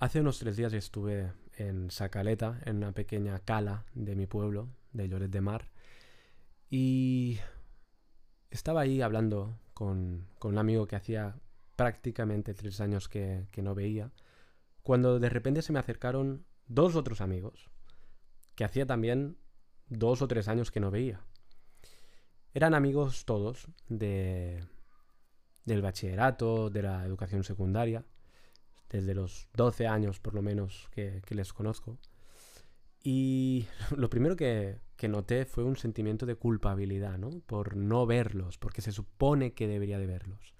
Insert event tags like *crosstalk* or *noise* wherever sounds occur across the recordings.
Hace unos tres días estuve en Sacaleta, en una pequeña cala de mi pueblo, de Lloret de Mar, y estaba ahí hablando con, un amigo que hacía prácticamente tres años que, no veía, cuando de repente se me acercaron dos otros amigos, que hacía también dos o tres años que no veía. Eran amigos todos de, del bachillerato, de la educación secundaria, desde los 12 años por lo menos que, les conozco. Y *laughs* lo primero que, que, noté fue un sentimiento de culpabilidad, ¿no? Por no verlos, porque se supone que debería de verlos.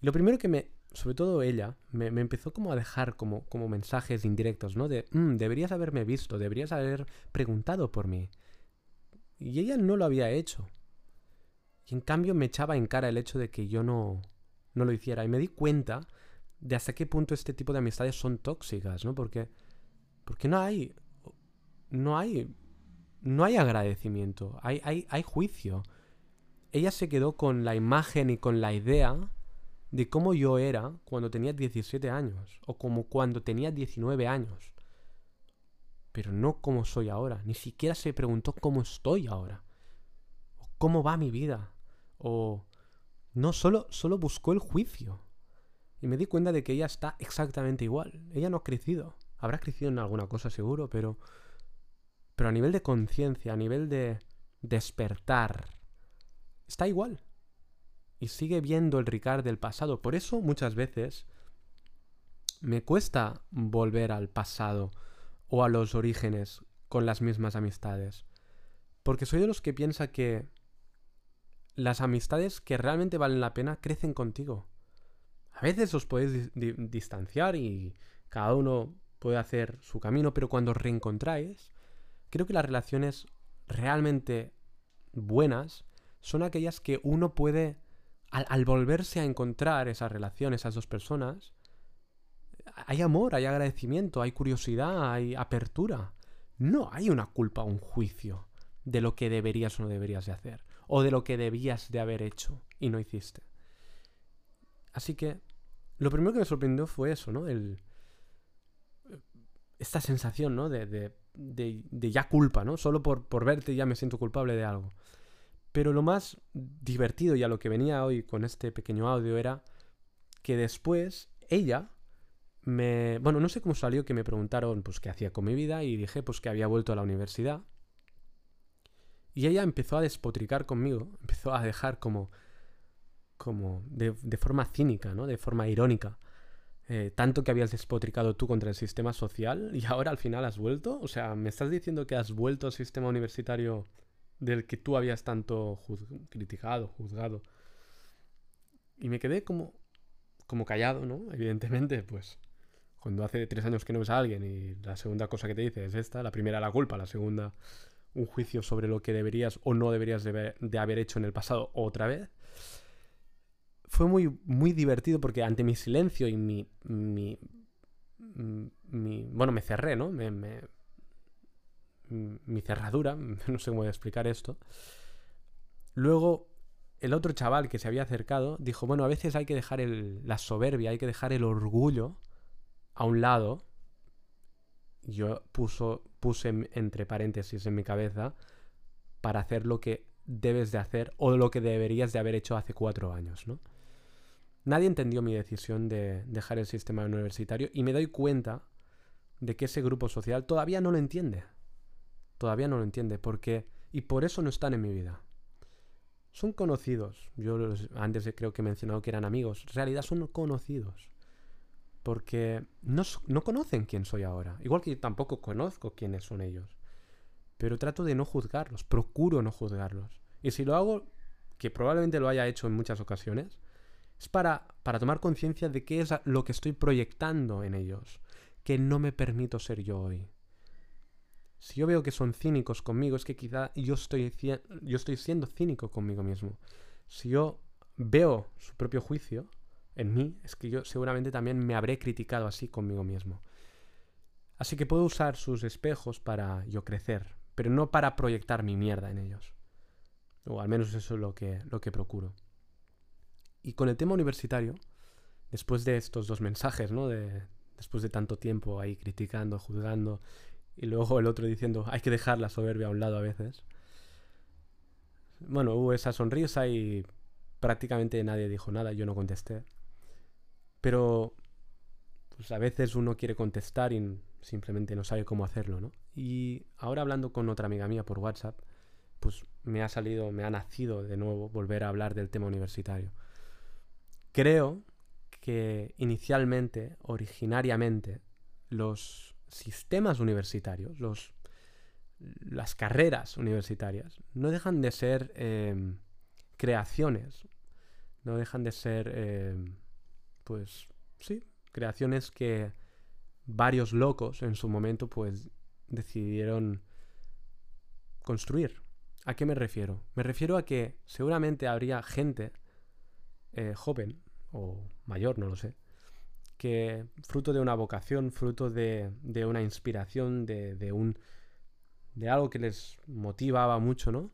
Y lo primero que me, sobre todo ella, me, empezó como a dejar como, como mensajes indirectos, ¿no? De, mm, deberías haberme visto, deberías haber preguntado por mí. Y ella no lo había hecho. Y en cambio me echaba en cara el hecho de que yo no, no lo hiciera. Y me di cuenta de hasta qué punto este tipo de amistades son tóxicas, ¿no? Porque, porque no hay. No hay. No hay agradecimiento. Hay, hay, hay juicio. Ella se quedó con la imagen y con la idea de cómo yo era cuando tenía 17 años. O como cuando tenía 19 años. Pero no como soy ahora. Ni siquiera se preguntó cómo estoy ahora. O cómo va mi vida. O no, solo, solo buscó el juicio. Y me di cuenta de que ella está exactamente igual. Ella no ha crecido. Habrá crecido en alguna cosa seguro, pero... Pero a nivel de conciencia, a nivel de despertar, está igual. Y sigue viendo el Ricard del pasado. Por eso muchas veces me cuesta volver al pasado o a los orígenes con las mismas amistades. Porque soy de los que piensa que las amistades que realmente valen la pena crecen contigo. A veces os podéis distanciar y cada uno puede hacer su camino, pero cuando reencontráis, creo que las relaciones realmente buenas son aquellas que uno puede, al, volverse a encontrar esa relación, esas dos personas, hay amor, hay agradecimiento, hay curiosidad, hay apertura. No hay una culpa o un juicio de lo que deberías o no deberías de hacer o de lo que debías de haber hecho y no hiciste. Así que lo primero que me sorprendió fue eso, ¿no? El, esta sensación, ¿no? De, de, ya culpa, ¿no? Solo por, por verte ya me siento culpable de algo. Pero lo más divertido y a lo que venía hoy con este pequeño audio era que después ella me... Bueno, no sé cómo salió que me preguntaron pues qué hacía con mi vida y dije pues que había vuelto a la universidad y ella empezó a despotricar conmigo, empezó a dejar como, como de, forma cínica, ¿no? De forma irónica. Eh, tanto que habías despotricado tú contra el sistema social y ahora al final has vuelto. O sea, ¿me estás diciendo que has vuelto al sistema universitario del que tú habías tanto criticado, juzgado? Y me quedé como, como callado, ¿no? *laughs* Evidentemente, pues cuando hace tres años que no ves a alguien y la segunda cosa que te dice es esta, la primera la culpa, la segunda un juicio sobre lo que deberías o no deberías de, haber hecho en el pasado otra vez. Fue muy, muy divertido porque ante mi silencio y mi, mi, bueno, me cerré, ¿no? Me, mi cerradura, *laughs* no sé cómo explicar esto. Luego, el otro chaval que se había acercado dijo, bueno, a veces hay que dejar la soberbia, hay que dejar el orgullo a un lado yo puso, puse entre paréntesis en mi cabeza para hacer lo que debes de hacer o lo que deberías de haber hecho hace cuatro años, ¿no? Nadie entendió mi decisión de dejar el sistema universitario y me doy cuenta de que ese grupo social todavía no lo entiende. Todavía no lo entiende porque y por eso no están en mi vida. Son conocidos. Yo antes creo que he mencionado que eran amigos. En realidad son conocidos porque no, conocen quién soy ahora. Igual que tampoco conozco quiénes son ellos. Pero trato de no juzgarlos, procuro no juzgarlos. Y si lo hago, que probablemente lo haya hecho en muchas ocasiones, es para, para tomar conciencia de qué es lo que estoy proyectando en ellos, que no me permito ser yo hoy. Si yo veo que son cínicos conmigo, es que quizá yo estoy, yo estoy siendo cínico conmigo mismo. Si yo veo su propio juicio, en mí, es que yo seguramente también me habré criticado así conmigo mismo. Así que puedo usar sus espejos para yo crecer, pero no para proyectar mi mierda en ellos. O al menos eso es lo que, lo que procuro. Y con el tema universitario, después de estos dos mensajes, ¿no? De, después de tanto tiempo ahí criticando, juzgando, y luego el otro diciendo, hay que dejar la soberbia a un lado a veces. Bueno, hubo esa sonrisa y prácticamente nadie dijo nada, yo no contesté. Pero pues a veces uno quiere contestar y simplemente no sabe cómo hacerlo, ¿no? Y ahora hablando con otra amiga mía por WhatsApp, pues me ha salido, me ha nacido de nuevo volver a hablar del tema universitario. Creo que inicialmente, originariamente, los sistemas universitarios, los, las carreras universitarias, no dejan de ser em, creaciones, no dejan de ser, em, pues sí, creaciones que varios locos en su momento pues decidieron construir. ¿A qué me refiero? Me refiero a que seguramente habría gente eh, joven o mayor, no lo sé, que fruto de una vocación, fruto de, una inspiración, de, un, de algo que les motivaba mucho, ¿no?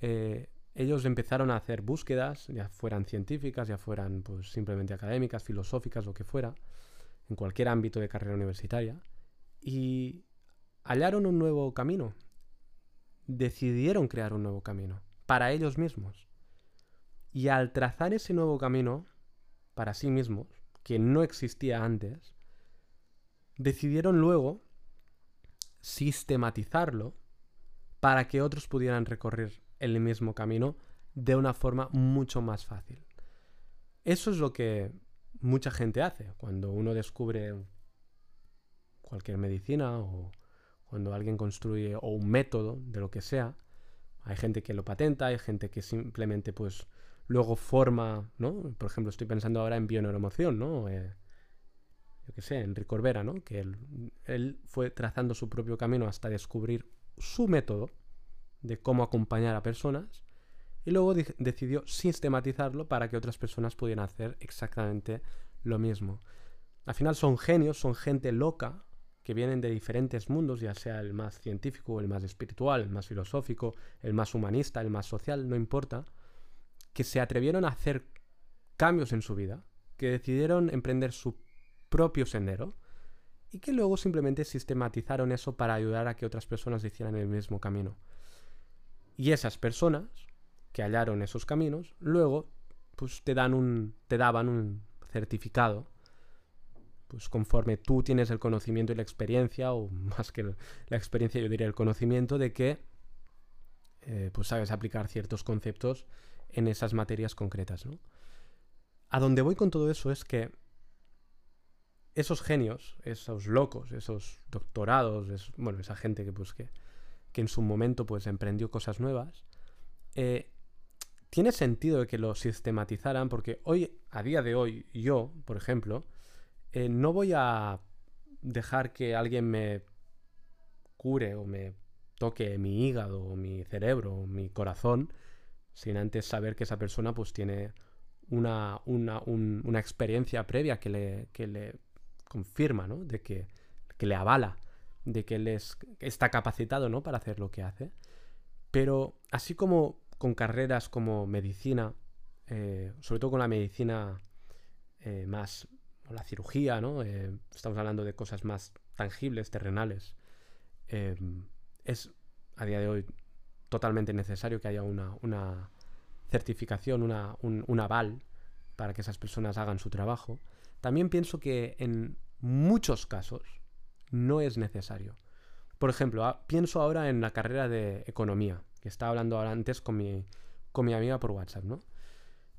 Eh, ellos empezaron a hacer búsquedas, ya fueran científicas, ya fueran pues, simplemente académicas, filosóficas, lo que fuera, en cualquier ámbito de carrera universitaria, y hallaron un nuevo camino, decidieron crear un nuevo camino, para ellos mismos. Y al trazar ese nuevo camino, para sí mismos, que no existía antes, decidieron luego sistematizarlo para que otros pudieran recorrer el mismo camino de una forma mucho más fácil. Eso es lo que mucha gente hace cuando uno descubre cualquier medicina o cuando alguien construye o un método de lo que sea. Hay gente que lo patenta, hay gente que simplemente pues luego forma, ¿no? Por ejemplo, estoy pensando ahora en bioneuromoción, ¿no? Eh, yo qué sé, Enrique Corbera, ¿no? Que él fue trazando su propio camino hasta descubrir su método de cómo acompañar a personas y luego decidió sistematizarlo para que otras personas pudieran hacer exactamente lo mismo. Al final son genios, son gente loca que vienen de diferentes mundos, ya sea el más científico, el más espiritual, el más filosófico, el más humanista, el más social, no importa, que se atrevieron a hacer cambios en su vida, que decidieron emprender su propio sendero y que luego simplemente sistematizaron eso para ayudar a que otras personas hicieran el mismo camino. Y esas personas que hallaron esos caminos, luego pues te dan un te daban un certificado pues conforme tú tienes el conocimiento y la experiencia o *laughs* más que la experiencia yo diría el conocimiento de que eh, pues sabes aplicar ciertos conceptos en esas materias concretas ¿no? a donde voy con todo eso es que esos genios esos locos esos doctorados bueno esa gente que pues que que en su momento pues emprendió cosas nuevas, eh, tiene sentido que lo sistematizaran porque hoy, a día de hoy, yo, por ejemplo, eh, no voy a dejar que alguien me cure o me toque mi hígado o mi cerebro o mi corazón sin antes saber que esa persona pues tiene una, una, una experiencia previa que le, que le confirma, ¿no? De que, que le avala de que él está capacitado ¿no? para hacer lo que hace. Pero así como con carreras como medicina, eh, sobre todo con la medicina eh, más, la cirugía, ¿no? Eh, estamos hablando de cosas más tangibles, terrenales, es a día de hoy totalmente necesario que haya una, una certificación, una, un, aval para que esas personas hagan su trabajo. También pienso que en muchos casos, no es necesario. Por ejemplo, pienso ahora en la carrera de economía, que estaba hablando ahora antes con mi, con mi amiga por WhatsApp, ¿no?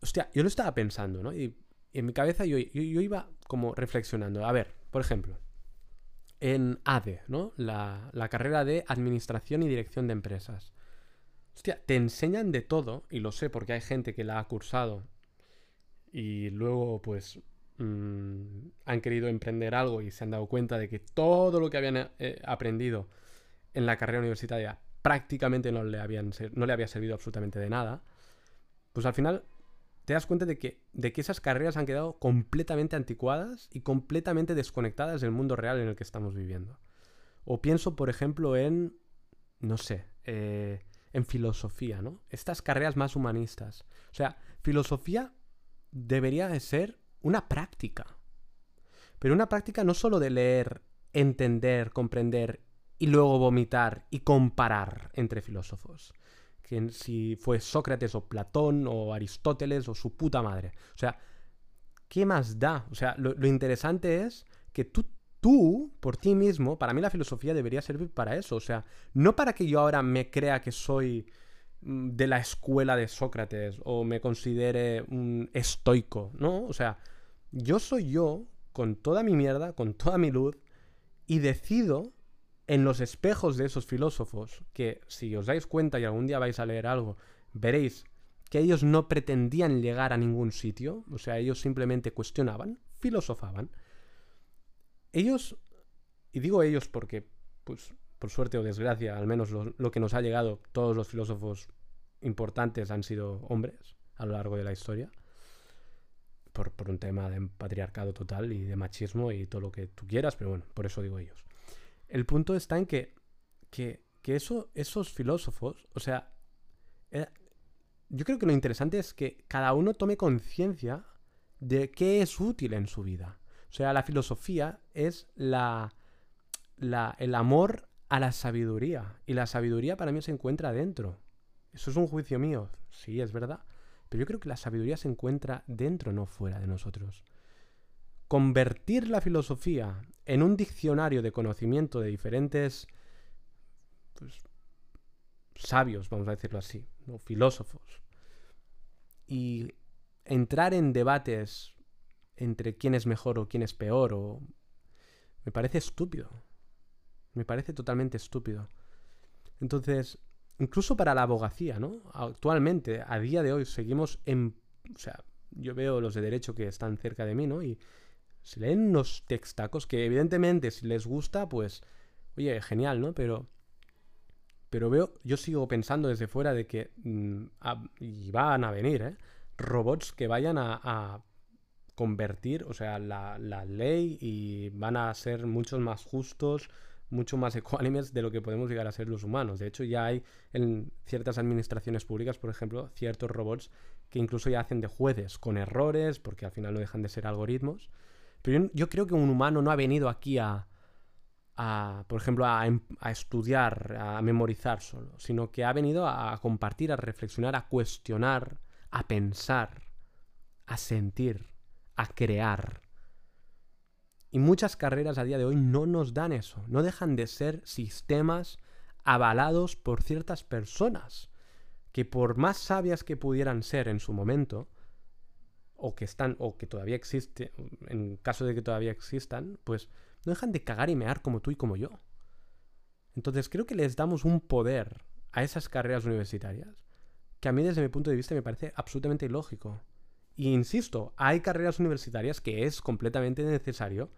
Hostia, yo lo estaba pensando, ¿no? Y, en mi cabeza yo, yo, iba como reflexionando. A ver, por ejemplo, en ADE, ¿no? La, la carrera de Administración y Dirección de Empresas. Hostia, te enseñan de todo, y lo sé porque hay gente que la ha cursado y luego pues Mm, han querido emprender algo y se han dado cuenta de que todo lo que habían eh, aprendido en la carrera universitaria prácticamente no le, habían no le había servido absolutamente de nada, pues al final te das cuenta de que, de que esas carreras han quedado completamente anticuadas y completamente desconectadas del mundo real en el que estamos viviendo. O pienso, por ejemplo, en, no sé, eh, en filosofía, ¿no? Estas carreras más humanistas. O sea, filosofía debería de ser una práctica. pero una práctica no solo de leer, entender, comprender y luego vomitar y comparar entre filósofos. Si fue Sócrates o Platón o Aristóteles o su puta madre. O sea, ¿qué más da? O sea, lo, lo interesante es que tú tú, por ti mismo, para mí la filosofía debería servir para eso. O sea, no para que yo ahora me crea que soy mm, de la escuela de Sócrates o me considere un estoico, ¿no? O sea, yo soy yo con toda mi mierda, con toda mi luz, y decido en los espejos de esos filósofos, que si os dais cuenta y algún día vais a leer algo, veréis que ellos no pretendían llegar a ningún sitio, o sea, ellos simplemente cuestionaban, filosofaban, ellos, y digo ellos porque, pues, por suerte o desgracia, al menos lo, que nos ha llegado, todos los filósofos importantes han sido hombres a lo largo de la historia, por, por, un tema de patriarcado total y de machismo y todo lo que tú quieras, pero bueno, por eso digo ellos. El punto está en que, que, que eso, esos filósofos, o sea, eh, yo creo que lo interesante es que cada uno tome conciencia de qué es útil en su vida. O sea, la filosofía es la, el amor a la sabiduría. Y la sabiduría para mí se encuentra dentro. Eso es un juicio mío. Sí, es verdad. Pero yo creo que la sabiduría se encuentra dentro, no fuera de nosotros. Convertir la filosofía en un diccionario de conocimiento de diferentes pues, sabios, vamos a decirlo así, ¿no? filósofos, y entrar en debates entre quién es mejor o quién es peor o... Me parece estúpido. Me parece totalmente estúpido. Entonces, incluso para la abogacía, ¿no? Actualmente, a día de hoy, seguimos en... O sea, yo veo los de derecho que están cerca de mí, ¿no? Y se leen unos textacos que evidentemente si les gusta, pues, oye, genial, ¿no? Pero... Pero veo, yo sigo pensando desde fuera de que... Mm, y van a venir, ¿eh? Robots que vayan a convertir, o sea, la, ley y van a ser muchos más justos, mucho más *laughs* ecuánimes de lo que podemos llegar a ser los humanos. De hecho, ya hay en ciertas administraciones públicas, por ejemplo, ciertos robots que incluso ya hacen de jueces con errores, porque al final no dejan de ser algoritmos. Pero yo, creo que un humano no ha venido aquí a, a por ejemplo, a, a, estudiar, a memorizar solo, sino que ha venido a compartir, a reflexionar, a cuestionar, a pensar, a sentir a crear. Y muchas carreras a día de hoy no nos dan eso, no dejan de ser sistemas avalados por ciertas personas, que por más sabias que pudieran ser en su momento, o que están, o que todavía existen, en caso de que todavía existan, pues no dejan de cagar y mear como tú y como yo. Entonces creo que les damos un poder a esas carreras universitarias que a mí desde mi punto de vista me parece absolutamente ilógico. Y insisto, hay carreras universitarias que es completamente necesario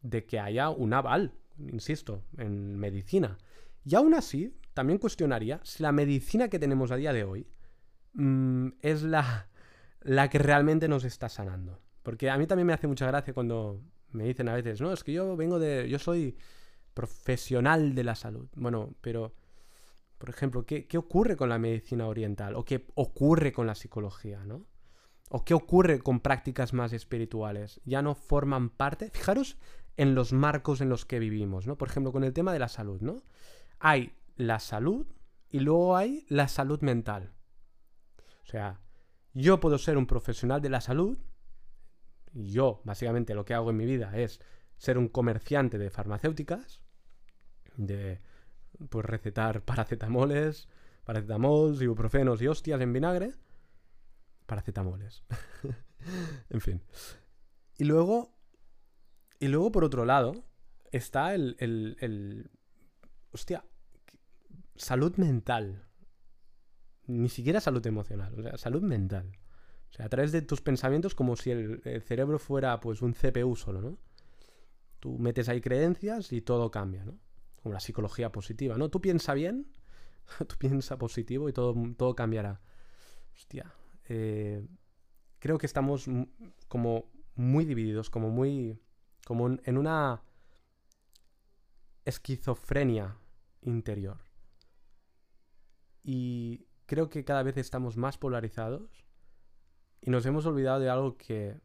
de que haya un aval, insisto, en medicina. Y aún así, también cuestionaría si la medicina que tenemos a día de hoy mm, es la, la que realmente nos está sanando. Porque a mí también me hace mucha gracia cuando me dicen a veces, no, es que yo vengo de. Yo soy profesional de la salud. Bueno, pero. Por ejemplo, ¿qué, ¿qué ocurre con la medicina oriental? ¿O qué ocurre con la psicología, no? ¿O qué ocurre con prácticas más espirituales? ¿Ya no forman parte? Fijaros en los marcos en los que vivimos, ¿no? Por ejemplo, con el tema de la salud, ¿no? Hay la salud y luego hay la salud mental. O sea, yo puedo ser un profesional de la salud yo, básicamente, lo que hago en mi vida es ser un comerciante de farmacéuticas, de pues recetar *laughs* paracetamoles, paracetamols, ibuprofenos y hostias en vinagre paracetamoles. *laughs* en fin. Y luego, y luego por otro lado, está el, el, el, Hostia, salud mental. Ni siquiera salud emocional, o sea, salud mental. O sea, a través de tus pensamientos como si el, cerebro fuera pues un CPU solo, ¿no? Tú metes ahí creencias y todo cambia, ¿no? Como la psicología positiva, ¿no? Tú piensa bien, *laughs* tú piensa positivo y todo, todo cambiará. Hostia, eh, creo que estamos como muy divididos, como muy... como en una esquizofrenia interior. Y creo que cada vez estamos más polarizados y nos hemos olvidado de algo que,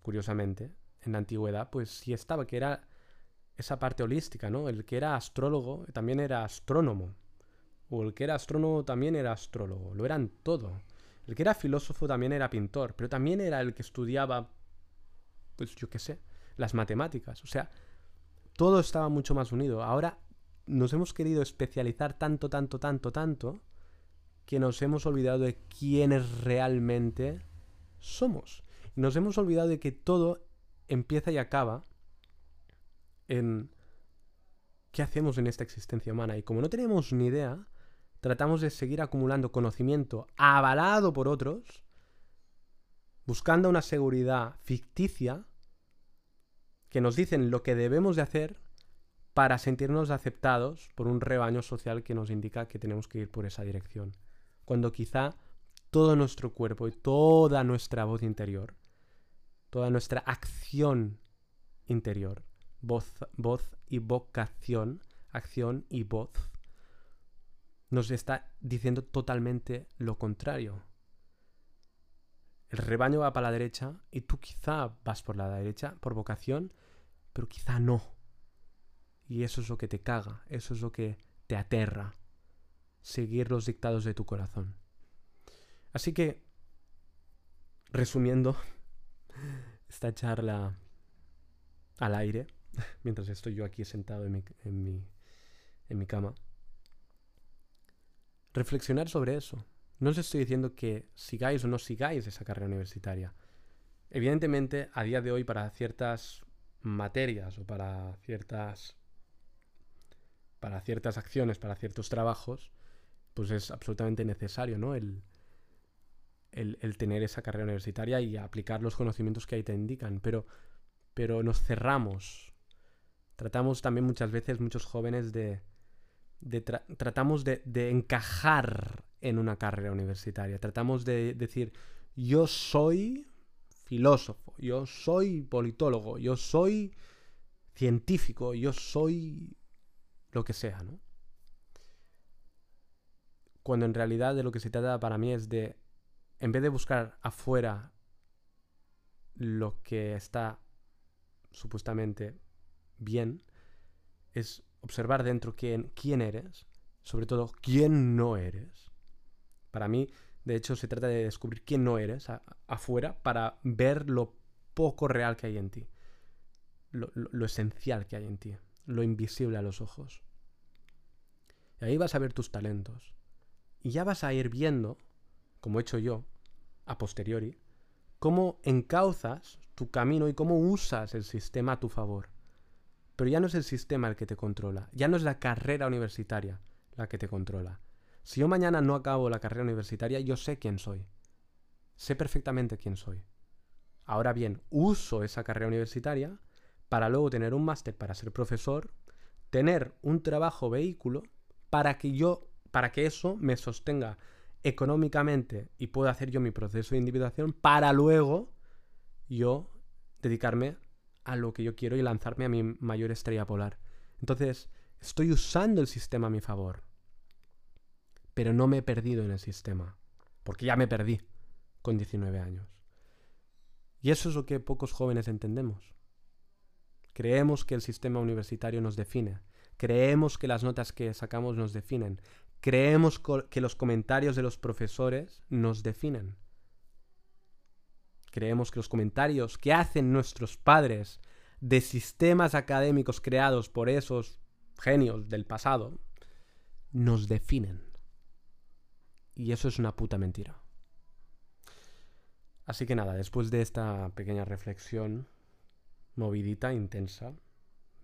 curiosamente, en la antigüedad, pues sí estaba, que era esa parte holística, ¿no? El que era astrólogo también era astrónomo. O el que era astrónomo también era astrólogo. Lo eran todo. El que era filósofo también era pintor, pero también era el que estudiaba, pues yo qué sé, las matemáticas. O sea, todo estaba mucho más unido. Ahora nos hemos querido especializar tanto, tanto, tanto, tanto, que nos hemos olvidado de quiénes realmente somos. Nos hemos olvidado de que todo empieza y acaba en qué hacemos en esta existencia humana. Y como no tenemos ni idea, tratamos de seguir acumulando conocimiento avalado por otros, buscando una seguridad ficticia que nos dicen lo que debemos de hacer para sentirnos aceptados por un rebaño social que nos indica que tenemos que ir por esa dirección. Cuando quizá todo nuestro cuerpo y toda nuestra voz interior, toda nuestra acción interior, voz, voz y vocación, acción y voz, nos está diciendo totalmente lo contrario. El rebaño va para la derecha y tú quizá vas por la derecha por vocación, pero quizá no. Y eso es lo que te caga, eso es lo que te aterra, seguir los dictados de tu corazón. Así que, resumiendo *laughs* esta charla al aire, *laughs* mientras estoy yo aquí sentado en mi, en mi, en mi cama, reflexionar sobre eso. No os estoy diciendo que sigáis o no sigáis esa carrera universitaria. Evidentemente, a día de hoy, para ciertas materias o para ciertas para ciertas acciones, para ciertos trabajos, pues es absolutamente necesario, ¿no? El, el, el, tener esa carrera universitaria y aplicar los conocimientos que ahí te indican. Pero, pero nos cerramos. Tratamos también muchas veces, muchos jóvenes, de, tratamos de, encajar en una carrera universitaria. Tratamos de decir, yo soy filósofo, yo soy politólogo, yo soy científico, yo soy lo que sea, ¿no? Cuando en realidad de lo que se trata para mí es de, en vez de buscar afuera lo que está supuestamente bien, es observar dentro quién, quién eres, sobre todo quién no eres. Para mí, de hecho, se trata de descubrir quién no eres afuera para ver lo poco real que hay en ti, lo, esencial que hay en ti, lo invisible a los ojos. Y ahí vas a ver tus talentos. Y ya vas a ir viendo, como he hecho yo, a posteriori, cómo encauzas tu camino y cómo usas el sistema a tu favor. Pero ya no es el sistema el que te controla, ya no es la carrera universitaria la que te controla. Si yo mañana no acabo la carrera universitaria, yo sé quién soy. Sé perfectamente quién soy. Ahora bien, uso esa carrera universitaria para luego tener un máster para ser profesor, tener un trabajo vehículo para que yo, para que eso me sostenga económicamente y pueda hacer yo mi proceso de individuación para luego yo dedicarme a lo que yo quiero y lanzarme a mi mayor estrella polar. Entonces, estoy usando el sistema a mi favor. Pero no me he perdido en el sistema. Porque ya me perdí con 19 años. Y eso es lo que pocos jóvenes entendemos. Creemos que el sistema universitario nos define. Creemos que las notas que sacamos nos definen. Creemos que los comentarios de los profesores nos definen. Creemos que los comentarios que hacen nuestros padres de sistemas académicos creados por esos genios del pasado nos definen. Y eso es una puta mentira. Así que nada, después de esta pequeña reflexión movidita, intensa,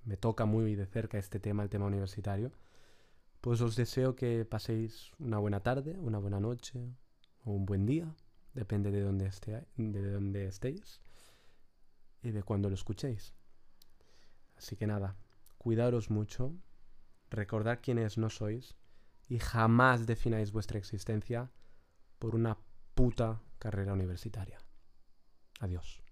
me toca muy de cerca este tema, el tema universitario, pues os deseo que paséis una buena tarde, una buena noche o un buen día depende de dónde, esté, de dónde estéis y de cuándo lo escuchéis. Así que nada, cuidaros mucho, recordad quiénes no sois y jamás defináis vuestra existencia por una puta carrera universitaria. Adiós.